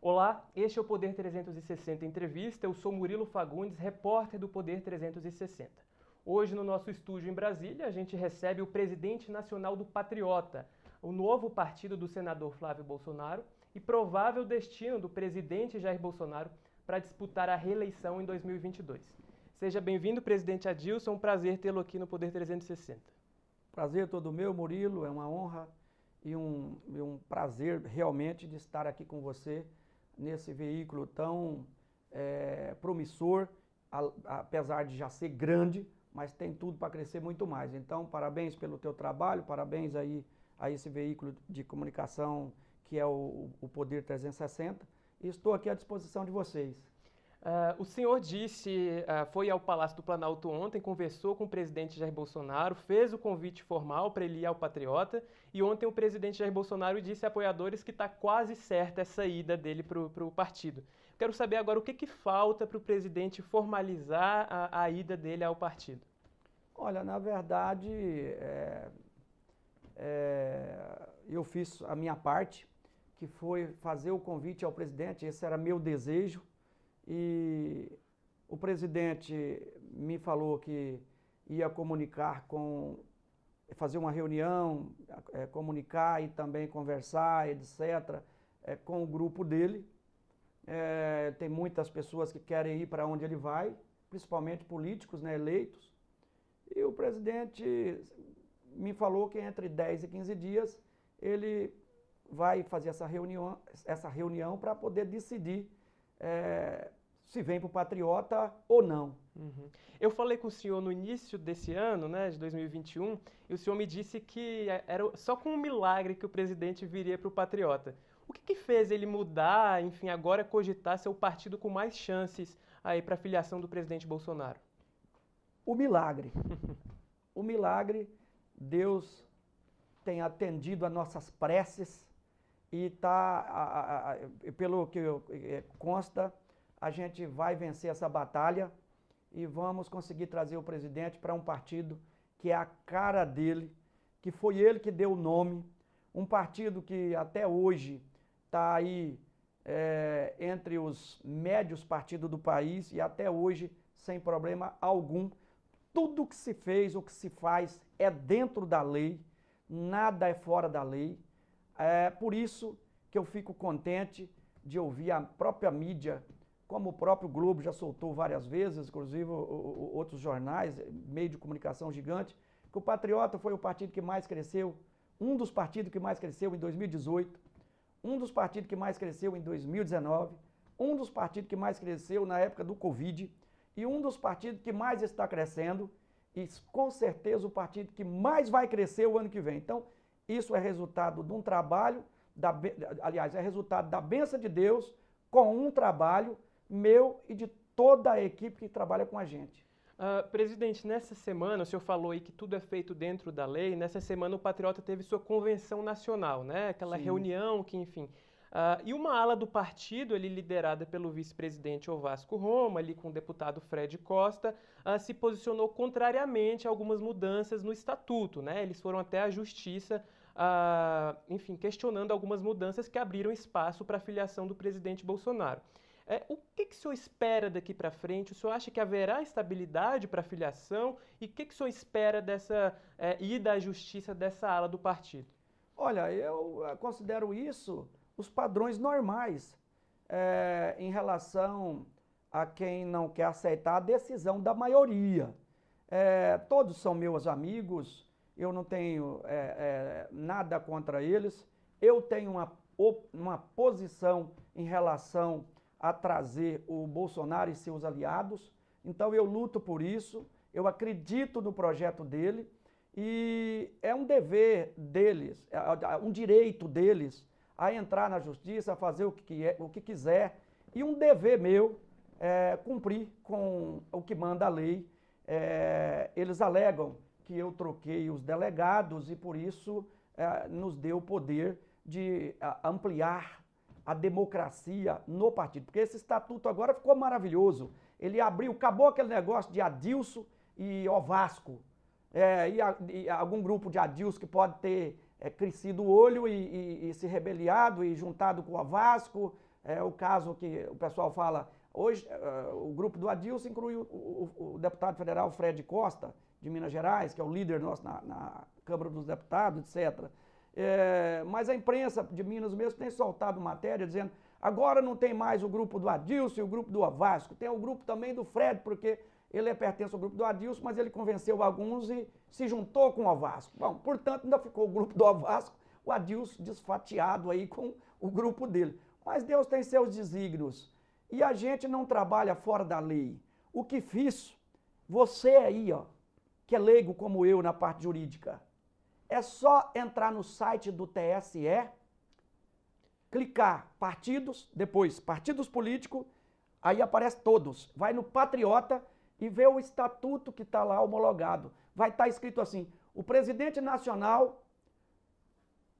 Olá, este é o Poder 360 Entrevista. Eu sou Murilo Fagundes, repórter do Poder 360. Hoje, no nosso estúdio em Brasília, a gente recebe o presidente nacional do Patriota, o novo partido do senador Flávio Bolsonaro e provável destino do presidente Jair Bolsonaro para disputar a reeleição em 2022. Seja bem-vindo, presidente Adilson. Um prazer tê-lo aqui no Poder 360. Prazer todo meu, Murilo. É uma honra e um, e um prazer realmente de estar aqui com você nesse veículo tão é, promissor, apesar de já ser grande, mas tem tudo para crescer muito mais. Então, parabéns pelo teu trabalho, parabéns aí a esse veículo de comunicação que é o, o Poder 360 e estou aqui à disposição de vocês. Uh, o senhor disse, uh, foi ao Palácio do Planalto ontem, conversou com o presidente Jair Bolsonaro, fez o convite formal para ele ir ao Patriota, e ontem o presidente Jair Bolsonaro disse a apoiadores que está quase certa essa ida dele para o partido. Quero saber agora o que, que falta para o presidente formalizar a, a, ida dele ao partido. Olha, na verdade, é, é, eu fiz a minha parte, que foi fazer o convite ao presidente, esse era meu desejo, e o presidente me falou que ia comunicar com, fazer uma reunião, é, comunicar e também conversar, etc., é, com o grupo dele. É, tem muitas pessoas que querem ir para onde ele vai, principalmente políticos né, eleitos. E o presidente me falou que entre 10 e 15 dias ele vai fazer essa reunião, essa reunião para poder decidir é, se vem para o Patriota ou não. Uhum. Eu falei com o senhor no início desse ano, né, de 2021, e o senhor me disse que era só com um milagre que o presidente viria para o Patriota. O que, que, fez ele mudar, enfim, agora cogitar ser o partido com mais chances aí para a filiação do presidente Bolsonaro? O milagre. o milagre, Deus tem atendido a nossas preces e está, pelo que eh, consta, a gente vai vencer essa batalha e vamos conseguir trazer o presidente para um partido que é a cara dele, que foi ele que deu o nome, um partido que até hoje está aí é, entre os médios partidos do país e até hoje sem problema algum. Tudo que se fez, o que se faz é dentro da lei, nada é fora da lei. É por isso que eu fico contente de ouvir a própria mídia como o próprio Globo já soltou várias vezes, inclusive outros jornais, meio de comunicação gigante, que o Patriota foi o partido que mais cresceu, um dos partidos que mais cresceu em 2018, um dos partidos que mais cresceu em 2019, um dos partidos que mais cresceu na época do Covid e um dos partidos que mais está crescendo e com certeza o partido que mais vai crescer o ano que vem. Então, isso é resultado de um trabalho, da, aliás, é resultado da benção de Deus com um trabalho meu e de toda a equipe que trabalha com a gente. Uh, presidente, nessa semana, o senhor falou aí que tudo é feito dentro da lei. Nessa semana, o Patriota teve sua convenção nacional, né? Aquela Sim. reunião que, enfim. Uh, e uma ala do partido, ali liderada pelo vice-presidente Ovasco Roma, ali com o deputado Fred Costa, uh, se posicionou contrariamente a algumas mudanças no estatuto, né? Eles foram até a justiça, enfim, questionando algumas mudanças que abriram espaço para a filiação do presidente Bolsonaro. É, o que, que o senhor espera daqui para frente? O senhor acha que haverá estabilidade para a filiação? E o que, que o senhor espera dessa é, ida à justiça dessa ala do partido? Olha, eu eh, considero isso os padrões normais é, em relação a quem não quer aceitar a decisão da maioria. É, todos são meus amigos, eu não tenho é, é, nada contra eles, eu tenho uma, uma posição em relação a trazer o Bolsonaro e seus aliados. Então eu luto por isso, eu acredito no projeto dele e é um dever deles, é, é, é um direito deles a entrar na justiça, a fazer o que, o que quiser e um dever meu é, cumprir com o que manda a lei. É, eles alegam que eu troquei os delegados e por isso é, nos deu o poder de ampliar a democracia no partido. Porque esse estatuto agora ficou maravilhoso. Ele abriu, acabou aquele negócio de Adilson e Ovasco. É, e, a, e, algum grupo de Adilson que pode ter é, crescido o olho e, e, e, se rebeliado e juntado com o Ovasco. É o caso que o pessoal fala, hoje uh, o grupo do Adilson inclui o, o, o, deputado federal Fred Costa, de Minas Gerais, que é o líder nosso na, na Câmara dos Deputados, etc. É, mas a imprensa de Minas mesmo tem soltado matéria dizendo agora não tem mais o grupo do Adilson e o grupo do Vasco, tem o grupo também do Fred, porque ele é pertence ao grupo do Adilson, mas ele convenceu alguns e se juntou com o Vasco. Bom, portanto, ainda ficou o grupo do Vasco, o Adilson desfatiado aí com o grupo dele. Mas Deus tem seus desígnios e a gente não trabalha fora da lei. O que fiz, você aí, ó, que é leigo como eu na parte jurídica, é só entrar no site do TSE, clicar partidos, depois partidos políticos, aí aparece todos. Vai no Patriota e vê o estatuto que está lá homologado. Vai estar tá escrito assim: o presidente nacional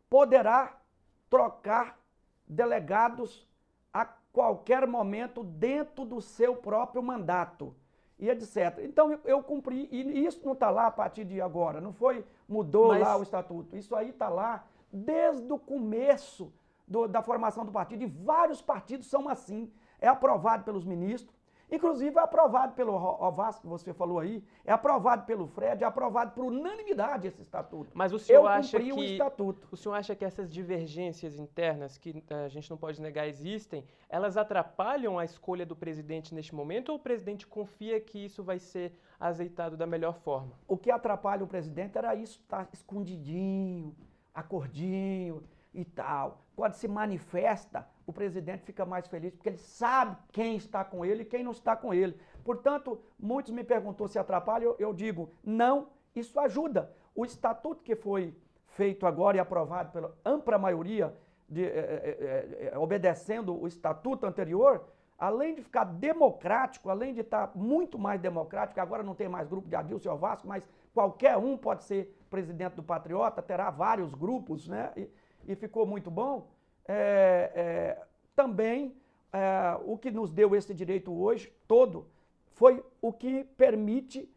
poderá trocar delegados a qualquer momento dentro do seu próprio mandato e etc. Então eu, cumpri, e isso não está lá a partir de agora, não foi, mudou Mas... lá o estatuto. Isso aí está lá desde o começo do, da formação do partido, e vários partidos são assim. É aprovado pelos ministros, Inclusive é aprovado pelo Ovasco, que você falou aí, é aprovado pelo Fred, é aprovado por unanimidade esse estatuto. Mas o senhor Eu acha que o estatuto. O senhor acha que essas divergências internas que eh, a gente não pode negar existem, elas atrapalham a escolha do presidente neste momento ou o presidente confia que isso vai ser azeitado da melhor forma? O que atrapalha o presidente era isso estar tá escondidinho, acordinho e tal. Quando se manifesta, o presidente fica mais feliz porque ele sabe quem está com ele e quem não está com ele. Portanto, muitos me perguntou se atrapalha, eu, eu digo, não, isso ajuda. O estatuto que foi feito agora e aprovado pela ampla maioria, de, é, é, é, obedecendo o estatuto anterior, além de ficar democrático, além de estar muito mais democrático, agora não tem mais grupo de Adilson Vasco, mas qualquer um pode ser presidente do Patriota, terá vários grupos, né? E, e ficou muito bom é, é, também é, o que nos deu esse direito hoje todo foi o que permite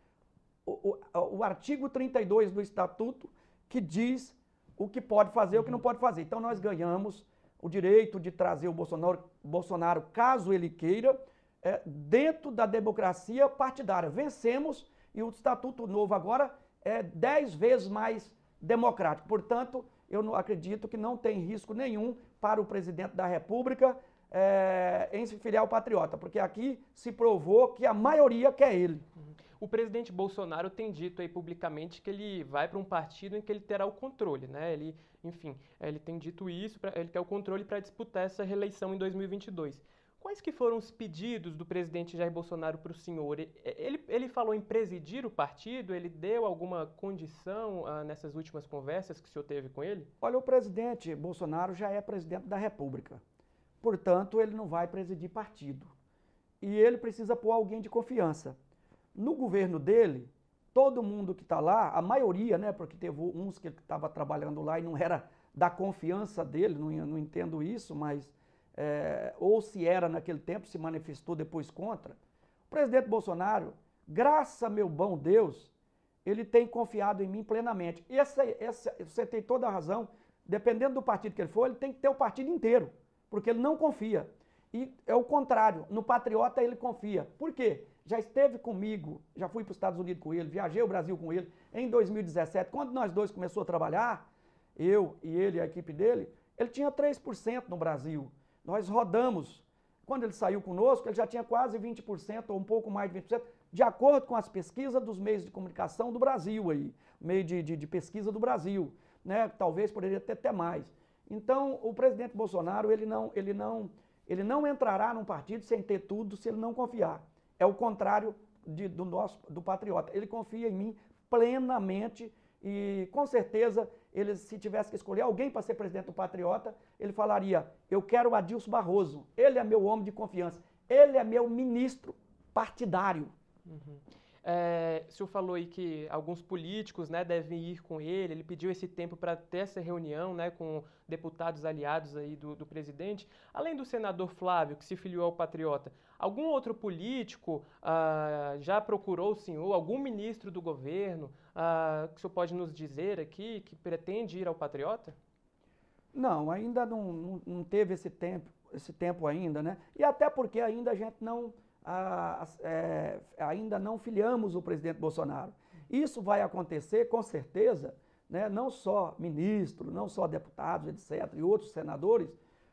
o, o, o artigo 32 do Estatuto, que diz o que pode fazer e o que não pode fazer. Então nós ganhamos o direito de trazer o Bolsonaro, Bolsonaro caso ele queira, é, dentro da democracia partidária. Vencemos e o Estatuto Novo agora é dez vezes mais democrático. Portanto, eu não acredito que não tem risco nenhum para o presidente da República é, em se filiar ao Patriota, porque aqui se provou que a maioria quer ele. O presidente Bolsonaro tem dito aí publicamente que ele vai para um partido em que ele terá o controle, né? Ele, enfim, ele tem dito isso, ele quer o controle para disputar essa reeleição em 2022. Quais que foram os pedidos do presidente Jair Bolsonaro para o senhor? Ele, ele falou em presidir o partido? Ele deu alguma condição ah, nessas últimas conversas que o senhor teve com ele? Olha, o presidente Bolsonaro já é presidente da República. Portanto, ele não vai presidir partido. E ele precisa pôr alguém de confiança. No governo dele, todo mundo que está lá, a maioria, né, porque teve uns que estavam trabalhando lá e não era da confiança dele, não, não entendo isso, mas é, ou se era naquele tempo, se manifestou depois contra. O presidente Bolsonaro, graças a meu bom Deus, ele tem confiado em mim plenamente. Essa, essa, você tem toda a razão, dependendo do partido que ele for, ele tem que ter o partido inteiro, porque ele não confia. E é o contrário, no Patriota ele confia. Por quê? Já esteve comigo, já fui para os Estados Unidos com ele, viajei o Brasil com ele em 2017. Quando nós dois começamos a trabalhar, eu e ele e a equipe dele, ele tinha 3% no Brasil. Nós rodamos. Quando ele saiu conosco, ele já tinha quase 20%, ou um pouco mais de 20%, de acordo com as pesquisas dos meios de comunicação do Brasil aí, meio de, de, de pesquisa do Brasil. Né? Talvez poderia ter até mais. Então, o presidente Bolsonaro, ele não, ele não, ele não entrará num partido sem ter tudo se ele não confiar. É o contrário de, do nosso do patriota. Ele confia em mim plenamente e com certeza ele, se tivesse que escolher alguém para ser presidente do Patriota, ele falaria: Eu quero o Adilson Barroso, ele é meu homem de confiança, ele é meu ministro partidário. Uhum. É, o senhor falou aí que alguns políticos né, devem ir com ele, ele pediu esse tempo para ter essa reunião né, com deputados aliados aí do, do, presidente. Além do senador Flávio, que se filiou ao Patriota, algum outro político ah, já procurou o senhor, algum ministro do governo, ah, que o senhor pode nos dizer aqui, que pretende ir ao Patriota? Não, ainda não, não, não teve esse tempo, esse tempo ainda, né? E até porque ainda a gente não, a, é, ainda não filiamos o presidente Bolsonaro. Isso vai acontecer com certeza, né? não só ministros, não só deputados, etc., e outros senadores,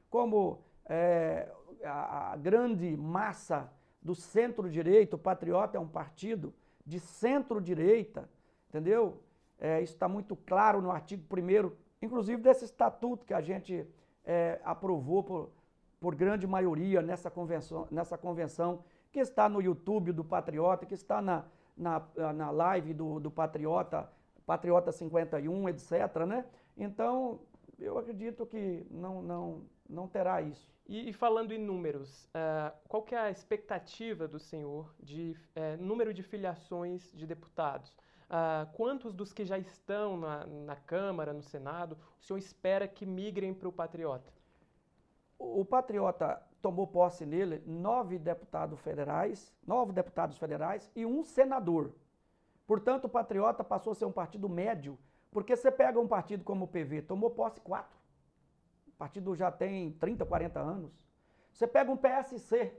como é, a, a grande massa do centro-direita, o Patriota é um partido de centro-direita, entendeu? É, isso está muito claro no artigo 1 inclusive desse estatuto que a gente é, aprovou por, por grande maioria nessa convenção, nessa convenção, que está no YouTube do Patriota, que está na, na, na live do, do Patriota, Patriota 51, etc. Né? Então, eu acredito que não, não, não terá isso. E, e falando em números, uh, qual que é a expectativa do senhor de uh, número de filiações de deputados? Uh, quantos dos que já estão na, na, Câmara, no Senado, o senhor espera que migrem para o Patriota? O, o Patriota tomou posse nele nove deputados federais, nove deputados federais e um senador. Portanto, o Patriota passou a ser um partido médio, porque você pega um partido como o PV, tomou posse quatro. O partido já tem 30, 40 anos. Você pega um PSC,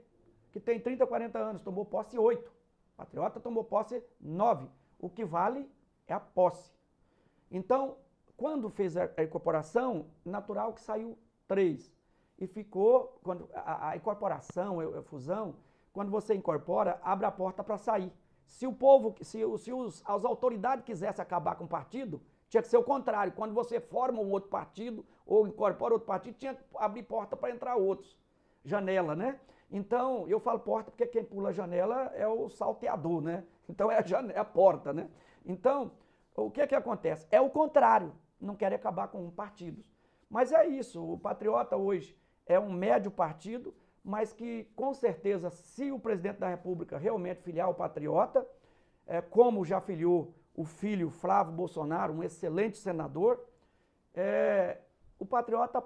que tem 30, 40 anos, tomou posse 8. Patriota tomou posse 9. O que vale é a posse. Então, quando fez a, incorporação, natural que saiu 3. E ficou, quando a, a incorporação, a, a, fusão, quando você incorpora, abre a porta para sair. Se o povo, se, se os, as autoridades quisessem acabar com o partido, tinha que ser o contrário. Quando você forma um outro partido ou incorpora outro partido, tinha que abrir porta para entrar outros. Janela, né? Então, eu falo porta porque quem pula a janela é o salteador, né? Então é a, janela, é a porta, né? Então, o que é que acontece? É o contrário. Não querem acabar com partidos. Mas é isso. O Patriota hoje é um médio partido, mas que com certeza, se o presidente da República realmente filiar o Patriota, é, como já filiou o filho Flávio Bolsonaro, um excelente senador, é, o Patriota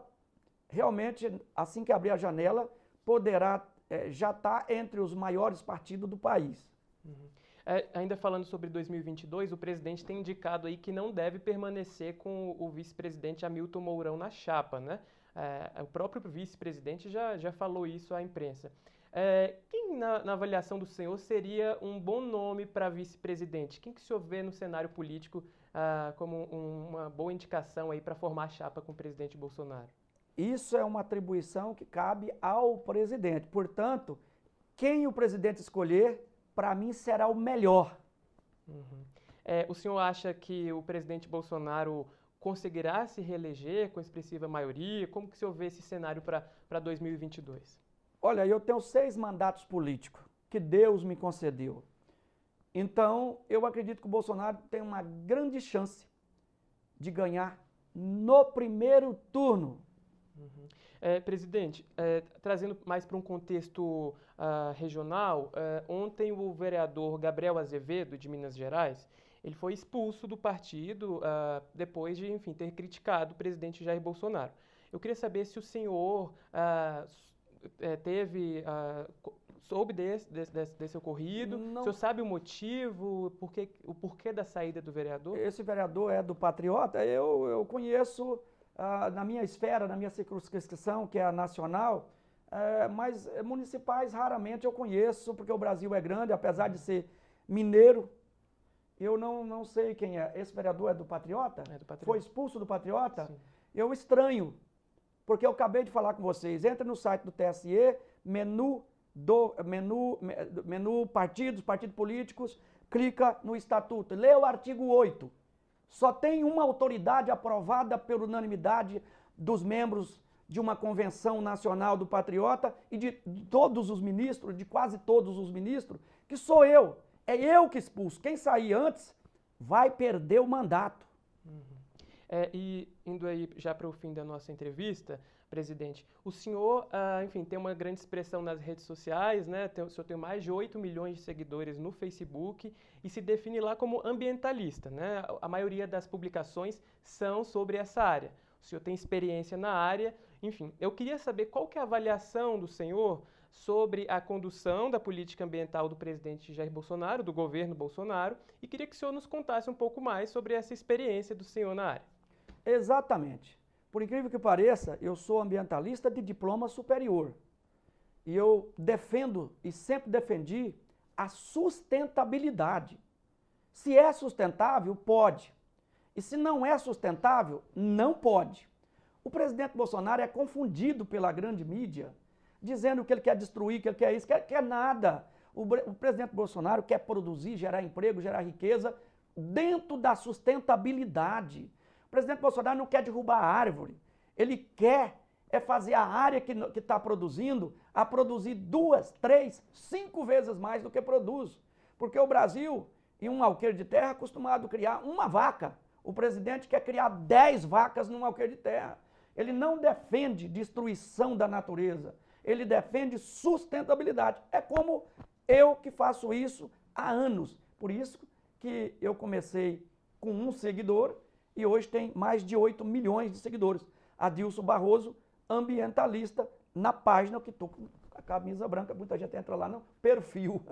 realmente, assim que abrir a janela, poderá é, já estar tá entre os maiores partidos do país. Uhum. É, ainda falando sobre 2022, o presidente tem indicado aí que não deve permanecer com o vice-presidente Hamilton Mourão na chapa, né? É, o próprio vice-presidente já, já falou isso à imprensa. É, quem, na, na, avaliação do senhor, seria um bom nome para vice-presidente? Quem que o senhor vê no cenário político ah, como um, uma boa indicação aí para formar chapa com o presidente Bolsonaro? Isso é uma atribuição que cabe ao presidente. Portanto, quem o presidente escolher, para mim, será o melhor. Uhum. É, o senhor acha que o presidente Bolsonaro conseguirá se reeleger com expressiva maioria? Como que o senhor vê esse cenário para 2022? Olha, eu tenho seis mandatos políticos que Deus me concedeu. Então, eu acredito que o Bolsonaro tem uma grande chance de ganhar no primeiro turno. Uhum. É, presidente, é, trazendo mais para um contexto uh, regional, uh, ontem o vereador Gabriel Azevedo, de Minas Gerais, ele foi expulso do partido uh, depois de, enfim, ter criticado o presidente Jair Bolsonaro. Eu queria saber se o senhor é, teve, uh, soube desse, desse, desse, ocorrido? Não. O senhor sabe o motivo, por que, o porquê da saída do vereador? Esse vereador é do Patriota, eu, eu conheço uh, na minha esfera, na minha circunscrição, que é a nacional, uh, mas municipais raramente eu conheço, porque o Brasil é grande, apesar de ser mineiro, eu não, não sei quem é. Esse vereador é do Patriota? É do Patriota. Foi expulso do Patriota? Sim. Eu estranho porque eu acabei de falar com vocês. Entra no site do TSE, menu do menu, menu partidos, partidos políticos, clica no estatuto, lê o artigo 8. Só tem uma autoridade aprovada por unanimidade dos membros de uma convenção nacional do patriota e de todos os ministros, de quase todos os ministros, que sou eu. É eu que expulso. Quem sair antes vai perder o mandato. Uhum. É, e indo aí já para o fim da nossa entrevista, presidente, o senhor, ah, enfim, tem uma grande expressão nas redes sociais, né? Tem, o senhor tem mais de 8 milhões de seguidores no Facebook e se define lá como ambientalista, né? A maioria das publicações são sobre essa área. O senhor tem experiência na área, enfim, eu queria saber qual que é a avaliação do senhor sobre a condução da política ambiental do presidente Jair Bolsonaro, do governo Bolsonaro, e queria que o senhor nos contasse um pouco mais sobre essa experiência do senhor na área. Exatamente. Por incrível que pareça, eu sou ambientalista de diploma superior. E eu defendo e sempre defendi a sustentabilidade. Se é sustentável, pode. E se não é sustentável, não pode. O presidente Bolsonaro é confundido pela grande mídia, dizendo que ele quer destruir, que ele quer isso, quer, quer nada. O, o presidente Bolsonaro quer produzir, gerar emprego, gerar riqueza dentro da sustentabilidade. O presidente Bolsonaro não quer derrubar a árvore. Ele quer é fazer a área que está produzindo a produzir duas, três, cinco vezes mais do que produz. Porque o Brasil, em um alqueire de terra, é acostumado a criar uma vaca. O presidente quer criar dez vacas num alqueire de terra. Ele não defende destruição da natureza. Ele defende sustentabilidade. É como eu que faço isso há anos. Por isso que eu comecei com um seguidor e hoje tem mais de 8 milhões de seguidores. Adilson Barroso ambientalista na página que estou com a camisa branca, muita gente entra lá no perfil.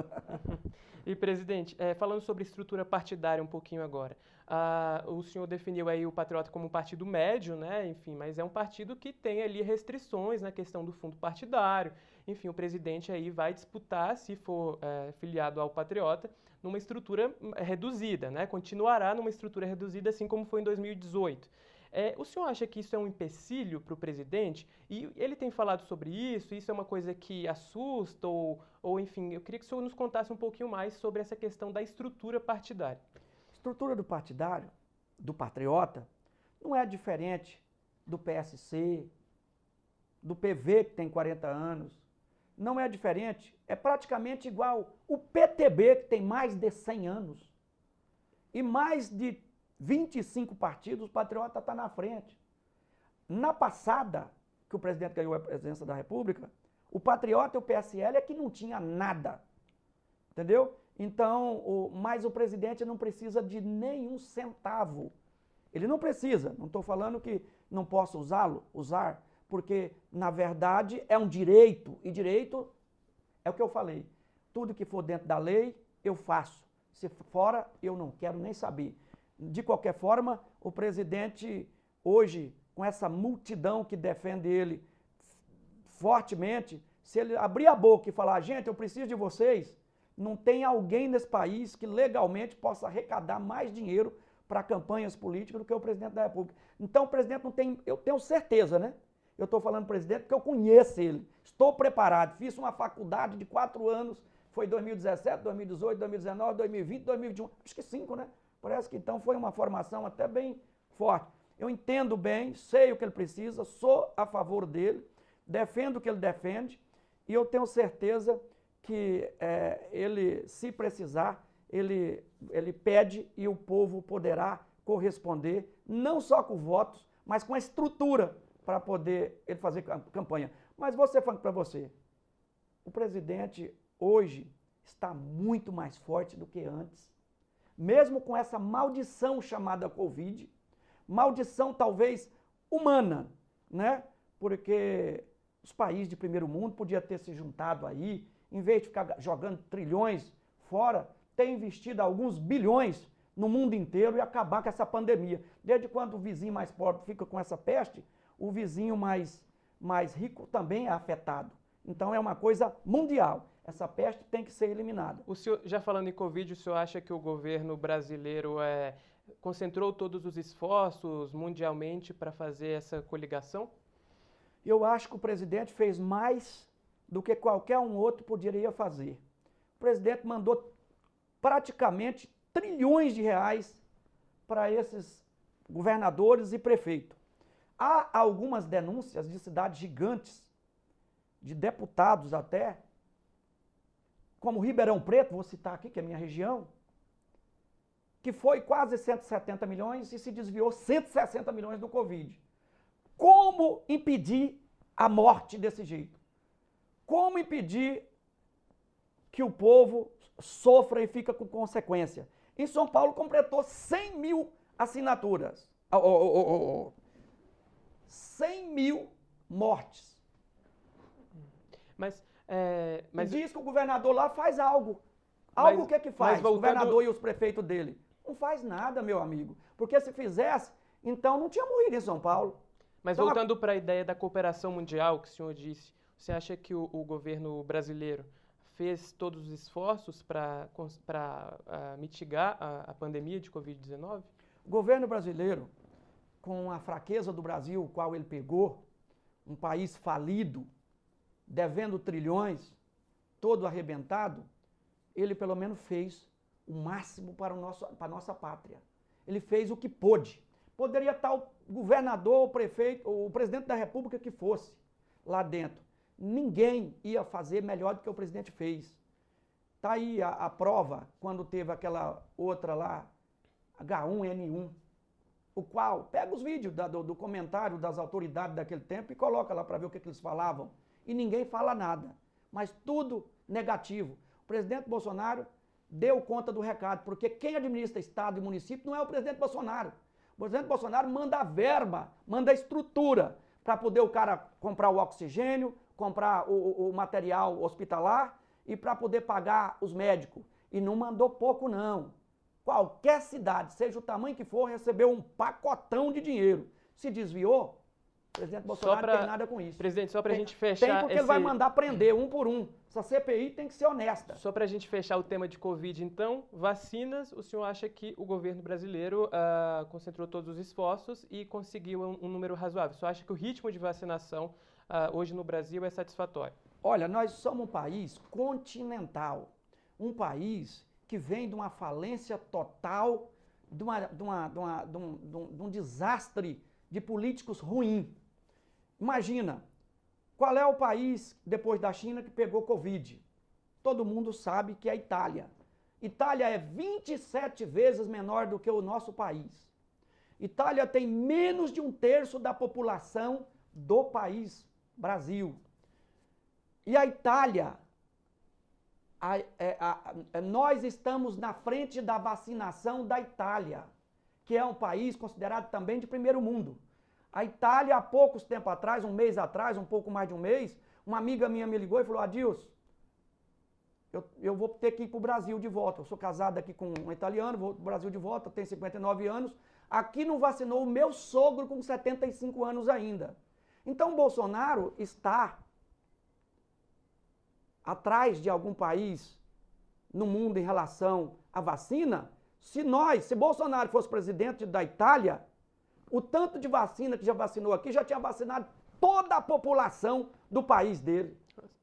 e, presidente, é, falando sobre estrutura partidária um pouquinho agora, ah, o senhor definiu aí o Patriota como um partido médio, né? Enfim, mas é um partido que tem ali restrições na questão do fundo partidário. Enfim, o presidente aí vai disputar, se for é, filiado ao Patriota, numa estrutura reduzida, né? Continuará numa estrutura reduzida, assim como foi em 2018. É, o senhor acha que isso é um empecilho para o presidente? E ele tem falado sobre isso? Isso é uma coisa que assusta? Ou, ou, enfim, eu queria que o senhor nos contasse um pouquinho mais sobre essa questão da estrutura partidária. Estrutura do partidário, do patriota, não é diferente do PSC, do PV, que tem 40 anos. Não é diferente, é praticamente igual o PTB, que tem mais de 100 anos. E mais de 25 partidos, o Patriota está na frente. Na passada, que o presidente ganhou a presidência da República, o Patriota e o PSL é que não tinha nada. Entendeu? Então, o, mas o presidente não precisa de nenhum centavo. Ele não precisa. Não estou falando que não possa usá-lo, usar, porque, na verdade, é um direito. E direito é o que eu falei. Tudo que for dentro da lei, eu faço. Se fora, eu não quero nem saber. De qualquer forma, o presidente, hoje, com essa multidão que defende ele fortemente, se ele abrir a boca e falar, gente, eu preciso de vocês, não tem alguém nesse país que legalmente possa arrecadar mais dinheiro para campanhas políticas do que o presidente da República. Então o presidente não tem, eu tenho certeza, né? Eu estou falando presidente porque eu conheço ele, estou preparado, fiz uma faculdade de quatro anos, foi 2017, 2018, 2019, 2020, 2021, acho que cinco, né? Parece que então foi uma formação até bem forte. Eu entendo bem, sei o que ele precisa, sou a favor dele, defendo o que ele defende e eu tenho certeza que é, ele, se precisar, ele, ele pede e o povo poderá corresponder, não só com votos, mas com a estrutura para poder ele fazer campanha. Mas vou ser para você, o presidente hoje está muito mais forte do que antes mesmo com essa maldição chamada Covid, maldição talvez humana, né? Porque os países de primeiro mundo podiam ter se juntado aí, em vez de ficar jogando trilhões fora, ter investido alguns bilhões no mundo inteiro e acabar com essa pandemia. Desde quando o vizinho mais pobre fica com essa peste, o vizinho mais, mais rico também é afetado. Então é uma coisa mundial. Essa peste tem que ser eliminada. O senhor, já falando em Covid, o senhor acha que o governo brasileiro é, concentrou todos os esforços mundialmente para fazer essa coligação? Eu acho que o presidente fez mais do que qualquer um outro poderia fazer. O presidente mandou praticamente trilhões de reais para esses governadores e prefeitos. Há algumas denúncias de cidades gigantes, de deputados até, como Ribeirão Preto, vou citar aqui, que é minha região, que foi quase 170 milhões e se desviou 160 milhões do Covid. Como impedir a morte desse jeito? Como impedir que o povo sofra e fica com consequência? Em São Paulo completou 100 mil assinaturas. Oh, oh, oh, oh. 100 mil mortes. Mas é, mas... Diz que o governador lá faz algo. Algo mas, o que é que faz? Voltando... O governador e os prefeitos dele. Não faz nada, meu amigo. Porque se fizesse, então não tinha morrido em São Paulo. Mas então, voltando para a ideia da cooperação mundial que o senhor disse, você acha que o, o governo brasileiro fez todos os esforços para uh, mitigar a, a pandemia de Covid-19? O governo brasileiro, com a fraqueza do Brasil, o qual ele pegou, um país falido, devendo trilhões, todo arrebentado, ele pelo menos fez o máximo para, o nosso, para a nossa pátria. Ele fez o que pôde. Poderia estar o governador, o prefeito, o presidente da república que fosse lá dentro. Ninguém ia fazer melhor do que o presidente fez. Está aí a, a prova quando teve aquela outra lá, H1N1, o qual pega os vídeos da, do, do, comentário das autoridades daquele tempo e coloca lá para ver o que, que eles falavam. E ninguém fala nada. Mas tudo negativo. O presidente Bolsonaro deu conta do recado, porque quem administra Estado e município não é o presidente Bolsonaro. O presidente Bolsonaro manda verba, manda estrutura para poder o cara comprar o oxigênio, comprar o, o material hospitalar e para poder pagar os médicos. E não mandou pouco, não. Qualquer cidade, seja o tamanho que for, recebeu um pacotão de dinheiro. Se desviou, o presidente Bolsonaro pra, não tem nada com isso. Presidente, só para a gente fechar. Tem porque esse... ele vai mandar prender um por um. Essa CPI tem que ser honesta. Só para a gente fechar o tema de Covid, então, vacinas, o senhor acha que o governo brasileiro uh, concentrou todos os esforços e conseguiu um, um, número razoável? O senhor acha que o ritmo de vacinação uh, hoje no Brasil é satisfatório? Olha, nós somos um país continental. Um país que vem de uma falência total, de, uma, de, uma, de, uma, de, um, um, um desastre de políticos ruim. Imagina, qual é o país depois da China que pegou Covid? Todo mundo sabe que é a Itália. Itália é 27 vezes menor do que o nosso país. Itália tem menos de um terço da população do país Brasil. E a Itália a, é, a, a, nós estamos na frente da vacinação da Itália, que é um país considerado também de primeiro mundo. A Itália, há poucos tempo atrás, um mês atrás, um pouco mais de um mês, uma amiga minha me ligou e falou: Adilson, eu, eu vou ter que ir para o Brasil de volta. Eu sou casado aqui com um italiano, vou para o Brasil de volta, tenho 59 anos. Aqui não vacinou o meu sogro com 75 anos ainda. Então, Bolsonaro está atrás de algum país no mundo em relação à vacina, se nós, se Bolsonaro fosse presidente da Itália, o tanto de vacina que já vacinou aqui já tinha vacinado toda a população do país dele.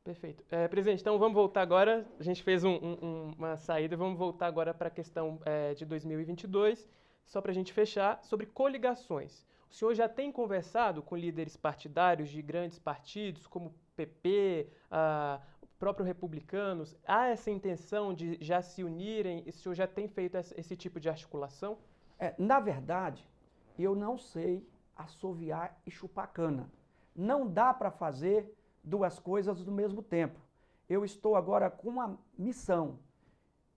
Perfeito. É, presidente, então vamos voltar agora. A gente fez um, um, uma saída, vamos voltar agora para a questão é, de 2022, só para a gente fechar, sobre coligações. O senhor já tem conversado com líderes partidários de grandes partidos, como PP, ah, próprio republicanos, há essa intenção de já se unirem? O senhor já tem feito esse tipo de articulação? É, na verdade, eu não sei assoviar e chupar cana. Não dá para fazer duas coisas no mesmo tempo. Eu estou agora com uma missão,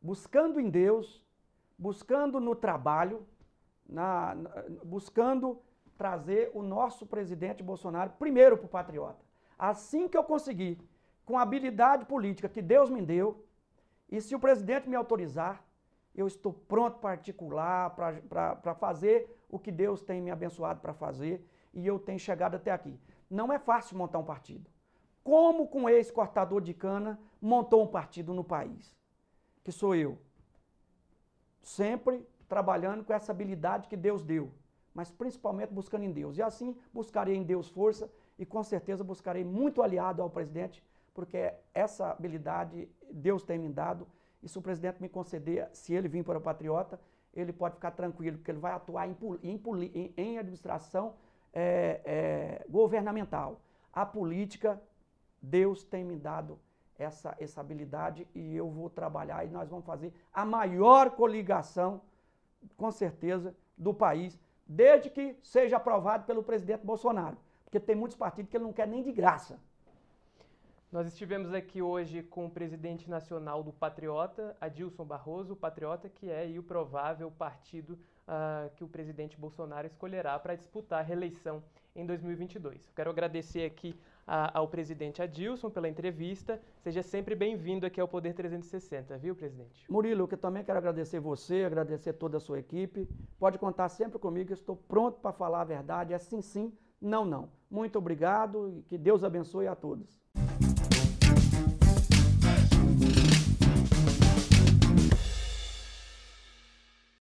buscando em Deus, buscando no trabalho, na, na, buscando trazer o nosso presidente Bolsonaro primeiro para o patriota. Assim que eu conseguir com a habilidade política que Deus me deu, e se o presidente me autorizar, eu estou pronto para articular, para fazer o que Deus tem me abençoado para fazer, e eu tenho chegado até aqui. Não é fácil montar um partido. Como com esse cortador de cana montou um partido no país? Que sou eu. Sempre trabalhando com essa habilidade que Deus deu, mas principalmente buscando em Deus. E assim buscarei em Deus força e com certeza buscarei muito aliado ao presidente porque essa habilidade Deus tem me dado. E se o presidente me conceder, se ele vir para o Patriota, ele pode ficar tranquilo, porque ele vai atuar em, em, em administração é, é, governamental. A política, Deus tem me dado essa, essa habilidade e eu vou trabalhar e nós vamos fazer a maior coligação, com certeza, do país, desde que seja aprovado pelo presidente Bolsonaro. Porque tem muitos partidos que ele não quer nem de graça. Nós estivemos aqui hoje com o presidente nacional do Patriota, Adilson Barroso, o Patriota, que é o provável partido uh, que o presidente Bolsonaro escolherá para disputar a reeleição em 2022. Eu quero agradecer aqui uh, ao presidente Adilson pela entrevista. Seja sempre bem-vindo aqui ao Poder 360, viu, presidente? Murilo, eu também quero agradecer você, agradecer toda a sua equipe. Pode contar sempre comigo, eu estou pronto para falar a verdade, é sim, sim, Não, não. Muito obrigado e que Deus abençoe a todos.